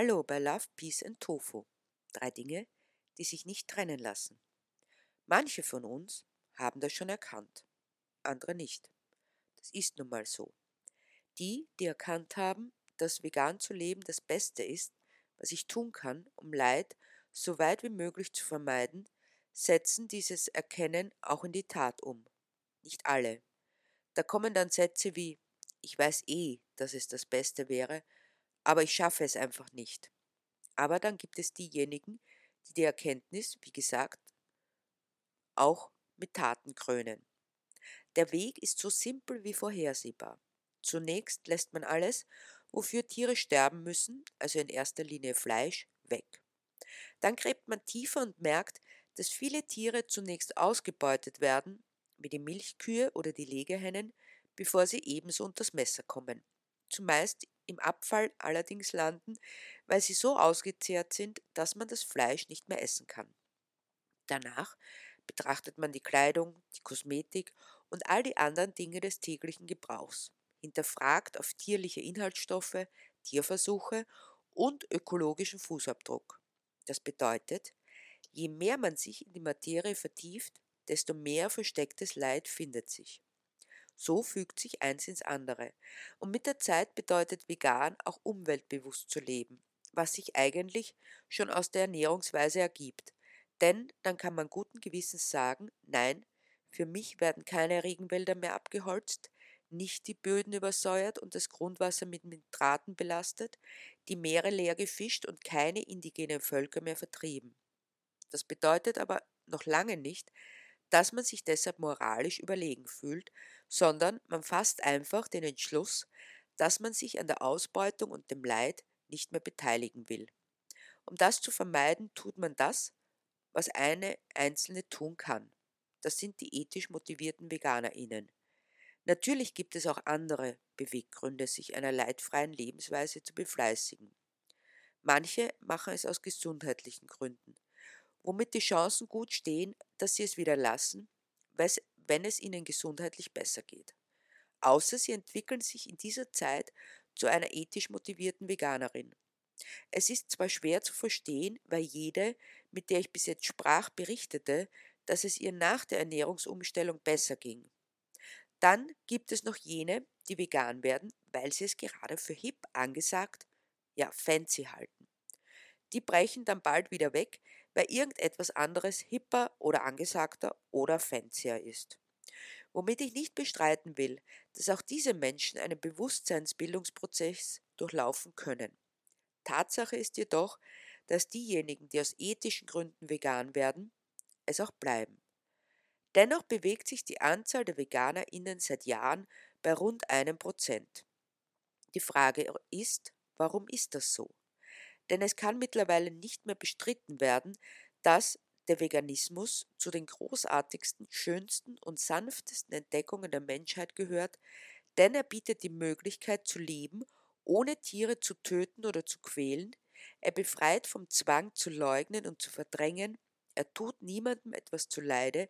Hallo bei Love, Peace and Tofu. Drei Dinge, die sich nicht trennen lassen. Manche von uns haben das schon erkannt, andere nicht. Das ist nun mal so. Die, die erkannt haben, dass vegan zu leben das Beste ist, was ich tun kann, um Leid so weit wie möglich zu vermeiden, setzen dieses Erkennen auch in die Tat um. Nicht alle. Da kommen dann Sätze wie Ich weiß eh, dass es das Beste wäre, aber ich schaffe es einfach nicht. Aber dann gibt es diejenigen, die die Erkenntnis, wie gesagt, auch mit Taten krönen. Der Weg ist so simpel wie vorhersehbar. Zunächst lässt man alles, wofür Tiere sterben müssen, also in erster Linie Fleisch, weg. Dann gräbt man tiefer und merkt, dass viele Tiere zunächst ausgebeutet werden, wie die Milchkühe oder die Legehennen, bevor sie ebenso unters Messer kommen zumeist im Abfall allerdings landen, weil sie so ausgezehrt sind, dass man das Fleisch nicht mehr essen kann. Danach betrachtet man die Kleidung, die Kosmetik und all die anderen Dinge des täglichen Gebrauchs, hinterfragt auf tierliche Inhaltsstoffe, Tierversuche und ökologischen Fußabdruck. Das bedeutet, je mehr man sich in die Materie vertieft, desto mehr verstecktes Leid findet sich. So fügt sich eins ins andere. Und mit der Zeit bedeutet vegan auch umweltbewusst zu leben, was sich eigentlich schon aus der Ernährungsweise ergibt. Denn dann kann man guten Gewissens sagen, nein, für mich werden keine Regenwälder mehr abgeholzt, nicht die Böden übersäuert und das Grundwasser mit Nitraten belastet, die Meere leer gefischt und keine indigenen Völker mehr vertrieben. Das bedeutet aber noch lange nicht, dass man sich deshalb moralisch überlegen fühlt, sondern man fasst einfach den Entschluss, dass man sich an der Ausbeutung und dem Leid nicht mehr beteiligen will. Um das zu vermeiden, tut man das, was eine Einzelne tun kann. Das sind die ethisch motivierten VeganerInnen. Natürlich gibt es auch andere Beweggründe, sich einer leidfreien Lebensweise zu befleißigen. Manche machen es aus gesundheitlichen Gründen womit die Chancen gut stehen, dass sie es wieder lassen, wenn es ihnen gesundheitlich besser geht. Außer sie entwickeln sich in dieser Zeit zu einer ethisch motivierten Veganerin. Es ist zwar schwer zu verstehen, weil jede, mit der ich bis jetzt sprach, berichtete, dass es ihr nach der Ernährungsumstellung besser ging. Dann gibt es noch jene, die vegan werden, weil sie es gerade für hip angesagt, ja fancy halten. Die brechen dann bald wieder weg, weil irgendetwas anderes hipper oder angesagter oder fancier ist. Womit ich nicht bestreiten will, dass auch diese Menschen einen Bewusstseinsbildungsprozess durchlaufen können. Tatsache ist jedoch, dass diejenigen, die aus ethischen Gründen vegan werden, es auch bleiben. Dennoch bewegt sich die Anzahl der VeganerInnen seit Jahren bei rund einem Prozent. Die Frage ist, warum ist das so? Denn es kann mittlerweile nicht mehr bestritten werden, dass der Veganismus zu den großartigsten, schönsten und sanftesten Entdeckungen der Menschheit gehört, denn er bietet die Möglichkeit zu leben, ohne Tiere zu töten oder zu quälen, er befreit vom Zwang zu leugnen und zu verdrängen, er tut niemandem etwas zuleide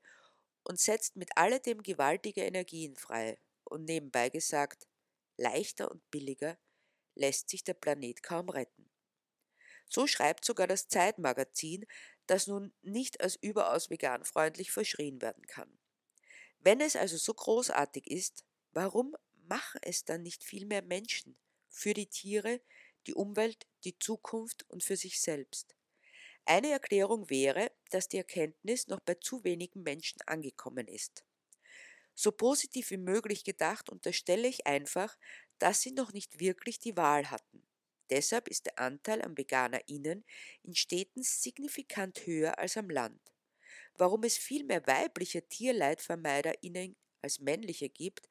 und setzt mit alledem gewaltige Energien frei. Und nebenbei gesagt, leichter und billiger lässt sich der Planet kaum retten. So schreibt sogar das Zeitmagazin, das nun nicht als überaus veganfreundlich verschrien werden kann. Wenn es also so großartig ist, warum machen es dann nicht viel mehr Menschen für die Tiere, die Umwelt, die Zukunft und für sich selbst? Eine Erklärung wäre, dass die Erkenntnis noch bei zu wenigen Menschen angekommen ist. So positiv wie möglich gedacht unterstelle ich einfach, dass sie noch nicht wirklich die Wahl hatten. Deshalb ist der Anteil an VeganerInnen in Städten signifikant höher als am Land. Warum es viel mehr weibliche TierleidvermeiderInnen als männliche gibt,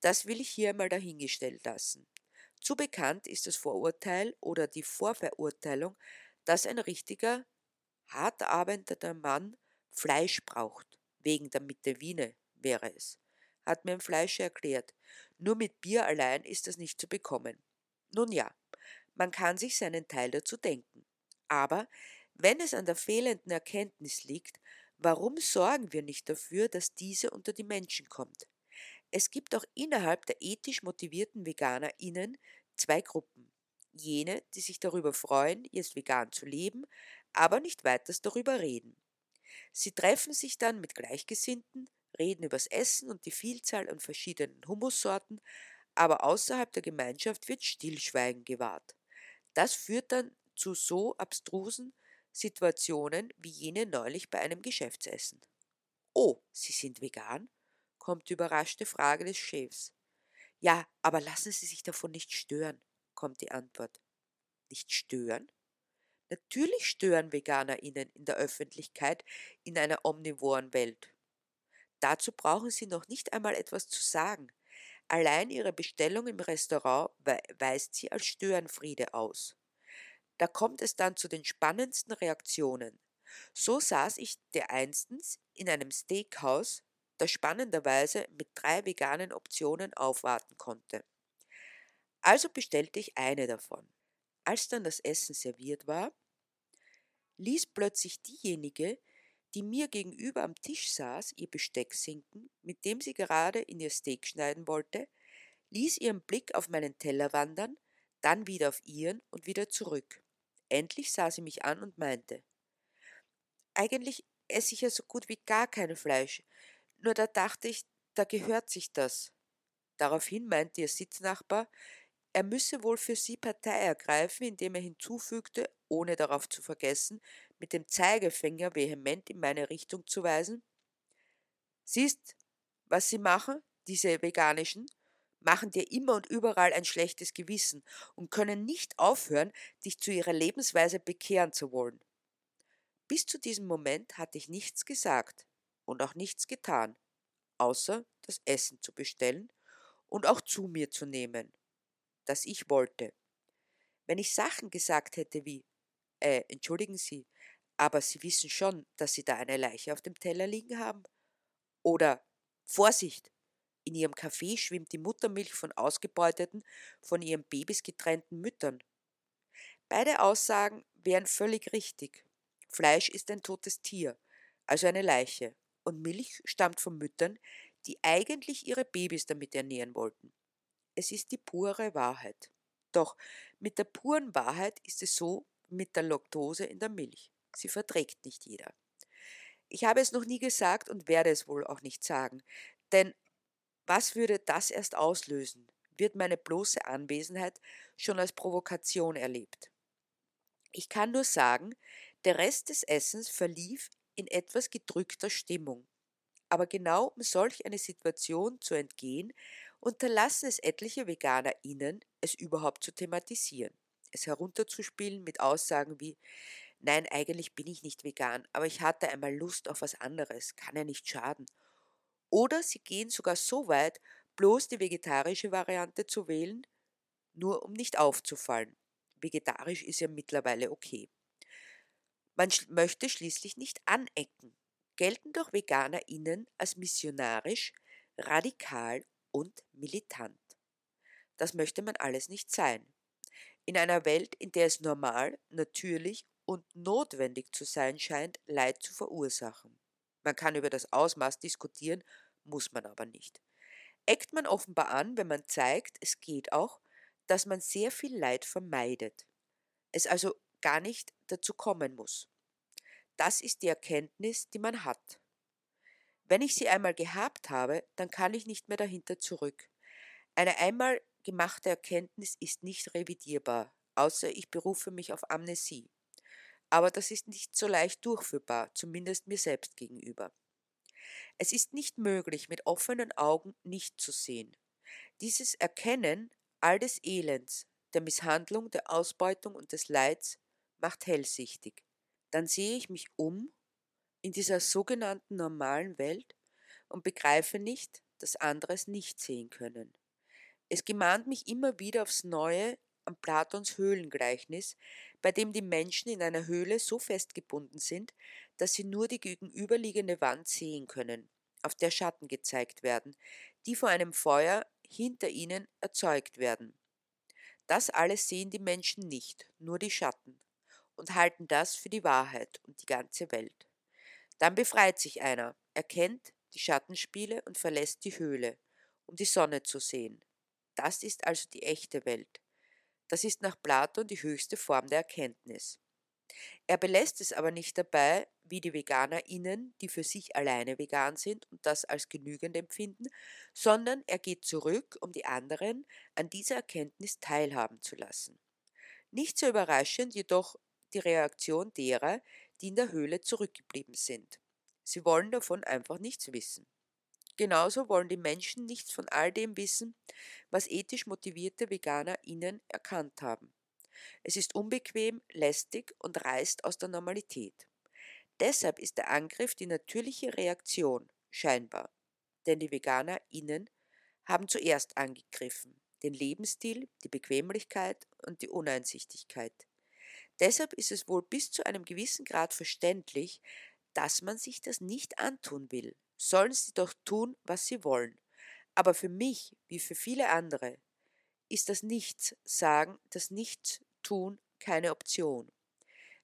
das will ich hier einmal dahingestellt lassen. Zu bekannt ist das Vorurteil oder die Vorverurteilung, dass ein richtiger, hart arbeitender Mann Fleisch braucht, wegen der Mittewine wäre es, hat mir ein Fleischer erklärt. Nur mit Bier allein ist das nicht zu bekommen. Nun ja, man kann sich seinen Teil dazu denken. Aber wenn es an der fehlenden Erkenntnis liegt, warum sorgen wir nicht dafür, dass diese unter die Menschen kommt? Es gibt auch innerhalb der ethisch motivierten VeganerInnen zwei Gruppen. jene, die sich darüber freuen, jetzt vegan zu leben, aber nicht weiters darüber reden. Sie treffen sich dann mit Gleichgesinnten, reden übers Essen und die Vielzahl an verschiedenen Humussorten, aber außerhalb der Gemeinschaft wird Stillschweigen gewahrt. Das führt dann zu so abstrusen Situationen wie jene neulich bei einem Geschäftsessen. Oh, Sie sind vegan? kommt die überraschte Frage des Chefs. Ja, aber lassen Sie sich davon nicht stören, kommt die Antwort. Nicht stören? Natürlich stören VeganerInnen in der Öffentlichkeit in einer omnivoren Welt. Dazu brauchen sie noch nicht einmal etwas zu sagen. Allein ihre Bestellung im Restaurant weist sie als Störenfriede aus. Da kommt es dann zu den spannendsten Reaktionen. So saß ich dereinstens in einem Steakhouse, das spannenderweise mit drei veganen Optionen aufwarten konnte. Also bestellte ich eine davon. Als dann das Essen serviert war, ließ plötzlich diejenige, die mir gegenüber am Tisch saß, ihr Besteck sinken, mit dem sie gerade in ihr Steak schneiden wollte, ließ ihren Blick auf meinen Teller wandern, dann wieder auf ihren und wieder zurück. Endlich sah sie mich an und meinte, eigentlich esse ich ja so gut wie gar kein Fleisch, nur da dachte ich, da gehört sich das. Daraufhin meinte ihr Sitznachbar, er müsse wohl für sie Partei ergreifen, indem er hinzufügte, ohne darauf zu vergessen, mit dem Zeigefinger vehement in meine Richtung zu weisen. Siehst, was sie machen, diese veganischen, machen dir immer und überall ein schlechtes Gewissen und können nicht aufhören, dich zu ihrer Lebensweise bekehren zu wollen. Bis zu diesem Moment hatte ich nichts gesagt und auch nichts getan, außer das Essen zu bestellen und auch zu mir zu nehmen, das ich wollte. Wenn ich Sachen gesagt hätte wie, äh, entschuldigen Sie, aber Sie wissen schon, dass Sie da eine Leiche auf dem Teller liegen haben? Oder Vorsicht! In Ihrem Kaffee schwimmt die Muttermilch von ausgebeuteten, von ihren Babys getrennten Müttern. Beide Aussagen wären völlig richtig. Fleisch ist ein totes Tier, also eine Leiche, und Milch stammt von Müttern, die eigentlich ihre Babys damit ernähren wollten. Es ist die pure Wahrheit. Doch mit der puren Wahrheit ist es so mit der Laktose in der Milch. Sie verträgt nicht jeder. Ich habe es noch nie gesagt und werde es wohl auch nicht sagen, denn was würde das erst auslösen? Wird meine bloße Anwesenheit schon als Provokation erlebt? Ich kann nur sagen, der Rest des Essens verlief in etwas gedrückter Stimmung. Aber genau um solch eine Situation zu entgehen, unterlassen es etliche VeganerInnen, es überhaupt zu thematisieren, es herunterzuspielen mit Aussagen wie Nein, eigentlich bin ich nicht vegan, aber ich hatte einmal Lust auf was anderes, kann ja nicht schaden. Oder sie gehen sogar so weit, bloß die vegetarische Variante zu wählen, nur um nicht aufzufallen. Vegetarisch ist ja mittlerweile okay. Man möchte schließlich nicht anecken, gelten doch VeganerInnen als missionarisch, radikal und militant. Das möchte man alles nicht sein. In einer Welt, in der es normal, natürlich und notwendig zu sein scheint, Leid zu verursachen. Man kann über das Ausmaß diskutieren, muss man aber nicht. Eckt man offenbar an, wenn man zeigt, es geht auch, dass man sehr viel Leid vermeidet, es also gar nicht dazu kommen muss. Das ist die Erkenntnis, die man hat. Wenn ich sie einmal gehabt habe, dann kann ich nicht mehr dahinter zurück. Eine einmal gemachte Erkenntnis ist nicht revidierbar, außer ich berufe mich auf Amnesie aber das ist nicht so leicht durchführbar, zumindest mir selbst gegenüber. Es ist nicht möglich, mit offenen Augen nicht zu sehen. Dieses Erkennen all des Elends, der Misshandlung, der Ausbeutung und des Leids macht hellsichtig. Dann sehe ich mich um in dieser sogenannten normalen Welt und begreife nicht, dass andere es nicht sehen können. Es gemahnt mich immer wieder aufs Neue an Platons Höhlengleichnis, bei dem die Menschen in einer Höhle so festgebunden sind, dass sie nur die gegenüberliegende Wand sehen können, auf der Schatten gezeigt werden, die vor einem Feuer hinter ihnen erzeugt werden. Das alles sehen die Menschen nicht, nur die Schatten, und halten das für die Wahrheit und die ganze Welt. Dann befreit sich einer, erkennt die Schattenspiele und verlässt die Höhle, um die Sonne zu sehen. Das ist also die echte Welt. Das ist nach Platon die höchste Form der Erkenntnis. Er belässt es aber nicht dabei, wie die VeganerInnen, die für sich alleine vegan sind und das als genügend empfinden, sondern er geht zurück, um die anderen an dieser Erkenntnis teilhaben zu lassen. Nicht so überraschend jedoch die Reaktion derer, die in der Höhle zurückgeblieben sind. Sie wollen davon einfach nichts wissen. Genauso wollen die Menschen nichts von all dem wissen, was ethisch motivierte VeganerInnen erkannt haben. Es ist unbequem, lästig und reißt aus der Normalität. Deshalb ist der Angriff die natürliche Reaktion, scheinbar. Denn die VeganerInnen haben zuerst angegriffen, den Lebensstil, die Bequemlichkeit und die Uneinsichtigkeit. Deshalb ist es wohl bis zu einem gewissen Grad verständlich, dass man sich das nicht antun will. Sollen sie doch tun, was sie wollen. Aber für mich, wie für viele andere, ist das Nichts sagen, das Nichts tun keine Option.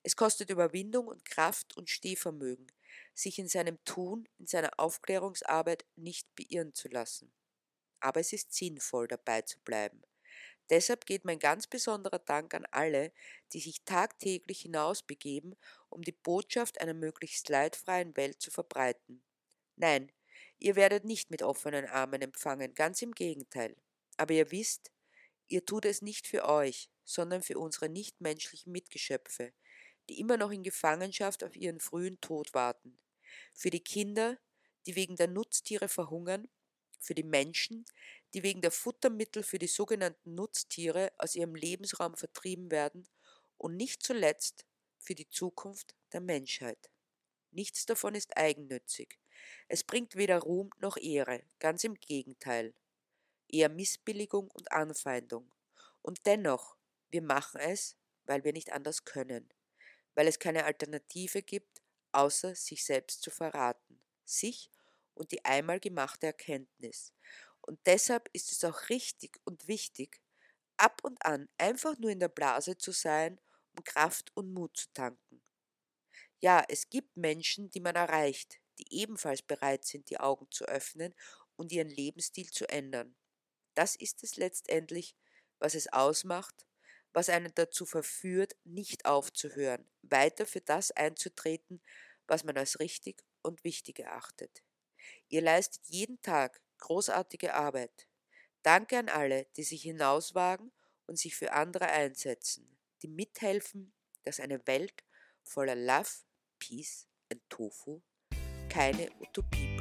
Es kostet Überwindung und Kraft und Stehvermögen, sich in seinem Tun, in seiner Aufklärungsarbeit nicht beirren zu lassen. Aber es ist sinnvoll, dabei zu bleiben. Deshalb geht mein ganz besonderer Dank an alle, die sich tagtäglich hinausbegeben, um die Botschaft einer möglichst leidfreien Welt zu verbreiten. Nein, ihr werdet nicht mit offenen Armen empfangen, ganz im Gegenteil. Aber ihr wisst, ihr tut es nicht für euch, sondern für unsere nichtmenschlichen Mitgeschöpfe, die immer noch in Gefangenschaft auf ihren frühen Tod warten, für die Kinder, die wegen der Nutztiere verhungern, für die Menschen, die wegen der Futtermittel für die sogenannten Nutztiere aus ihrem Lebensraum vertrieben werden und nicht zuletzt für die Zukunft der Menschheit. Nichts davon ist eigennützig. Es bringt weder Ruhm noch Ehre, ganz im Gegenteil. Eher Missbilligung und Anfeindung. Und dennoch, wir machen es, weil wir nicht anders können, weil es keine Alternative gibt, außer sich selbst zu verraten, sich und die einmal gemachte Erkenntnis. Und deshalb ist es auch richtig und wichtig, ab und an einfach nur in der Blase zu sein, um Kraft und Mut zu tanken. Ja, es gibt Menschen, die man erreicht, ebenfalls bereit sind, die Augen zu öffnen und ihren Lebensstil zu ändern. Das ist es letztendlich, was es ausmacht, was einen dazu verführt, nicht aufzuhören, weiter für das einzutreten, was man als richtig und wichtig erachtet. Ihr leistet jeden Tag großartige Arbeit. Danke an alle, die sich hinauswagen und sich für andere einsetzen, die mithelfen, dass eine Welt voller Love, Peace und Tofu Kelly, o Tupi.